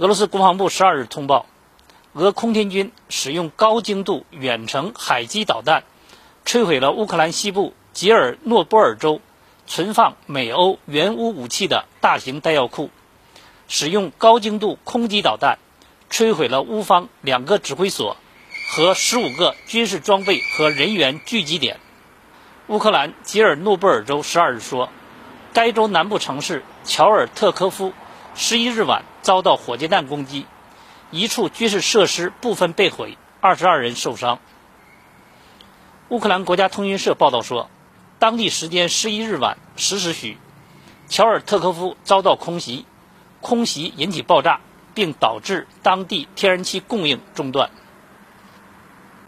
俄罗斯国防部十二日通报，俄空天军使用高精度远程海基导弹，摧毁了乌克兰西部吉尔诺波尔州存放美欧援乌武器的大型弹药库，使用高精度空基导弹，摧毁了乌方两个指挥所和十五个军事装备和人员聚集点。乌克兰吉尔诺波尔州十二日说，该州南部城市乔尔特科夫十一日晚遭到火箭弹攻击，一处军事设施部分被毁，二十二人受伤。乌克兰国家通讯社报道说，当地时间十一日晚十时许，乔尔特科夫遭到空袭，空袭引起爆炸，并导致当地天然气供应中断。